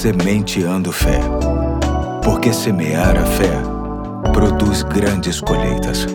Sementeando Fé. Porque semear a fé produz grandes colheitas.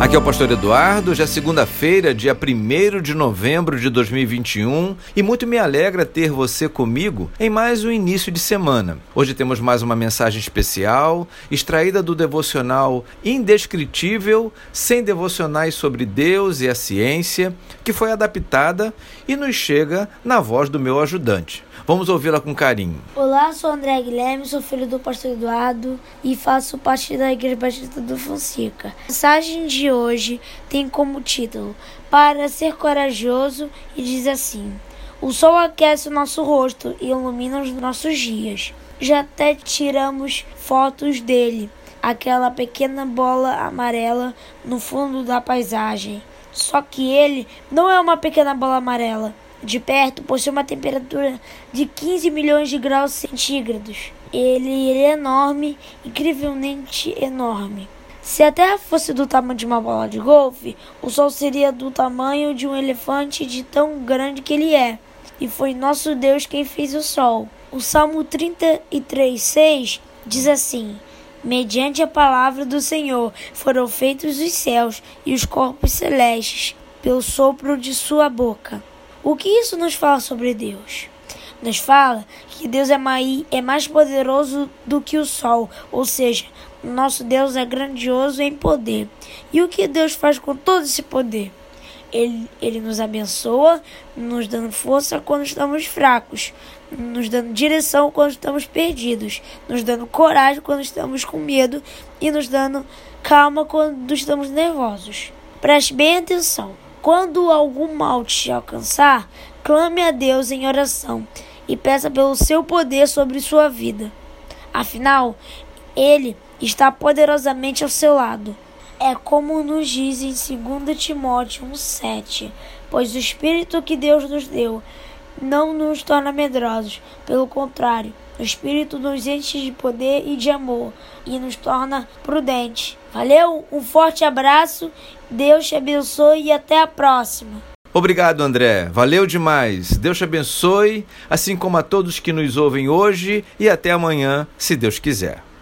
Aqui é o Pastor Eduardo, já é segunda-feira, dia 1 de novembro de 2021, e muito me alegra ter você comigo em mais um início de semana. Hoje temos mais uma mensagem especial, extraída do devocional Indescritível, sem devocionais sobre Deus e a ciência, que foi adaptada e nos chega na voz do meu ajudante. Vamos ouvi-la com carinho. Olá, sou André Guilherme, sou filho do pastor Eduardo e faço parte da Igreja Batista do Fonseca. A mensagem de hoje tem como título Para ser corajoso e diz assim: O sol aquece o nosso rosto e ilumina os nossos dias. Já até tiramos fotos dele, aquela pequena bola amarela no fundo da paisagem. Só que ele não é uma pequena bola amarela de perto possui uma temperatura de 15 milhões de graus centígrados. Ele, ele é enorme, incrivelmente enorme. Se a Terra fosse do tamanho de uma bola de golfe, o Sol seria do tamanho de um elefante de tão grande que ele é. E foi nosso Deus quem fez o Sol. O Salmo 33,6 diz assim: Mediante a palavra do Senhor foram feitos os céus e os corpos celestes, pelo sopro de sua boca. O que isso nos fala sobre Deus? Nos fala que Deus é mais poderoso do que o sol, ou seja, nosso Deus é grandioso em poder. E o que Deus faz com todo esse poder? Ele, ele nos abençoa, nos dando força quando estamos fracos, nos dando direção quando estamos perdidos, nos dando coragem quando estamos com medo e nos dando calma quando estamos nervosos. Preste bem atenção. Quando algum mal te alcançar, clame a Deus em oração e peça pelo seu poder sobre sua vida. Afinal, Ele está poderosamente ao seu lado. É como nos diz em 2 Timóteo 1,7: Pois o Espírito que Deus nos deu não nos torna medrosos, pelo contrário, o Espírito nos enche de poder e de amor e nos torna prudentes. Valeu? Um forte abraço, Deus te abençoe e até a próxima. Obrigado, André. Valeu demais. Deus te abençoe, assim como a todos que nos ouvem hoje e até amanhã, se Deus quiser.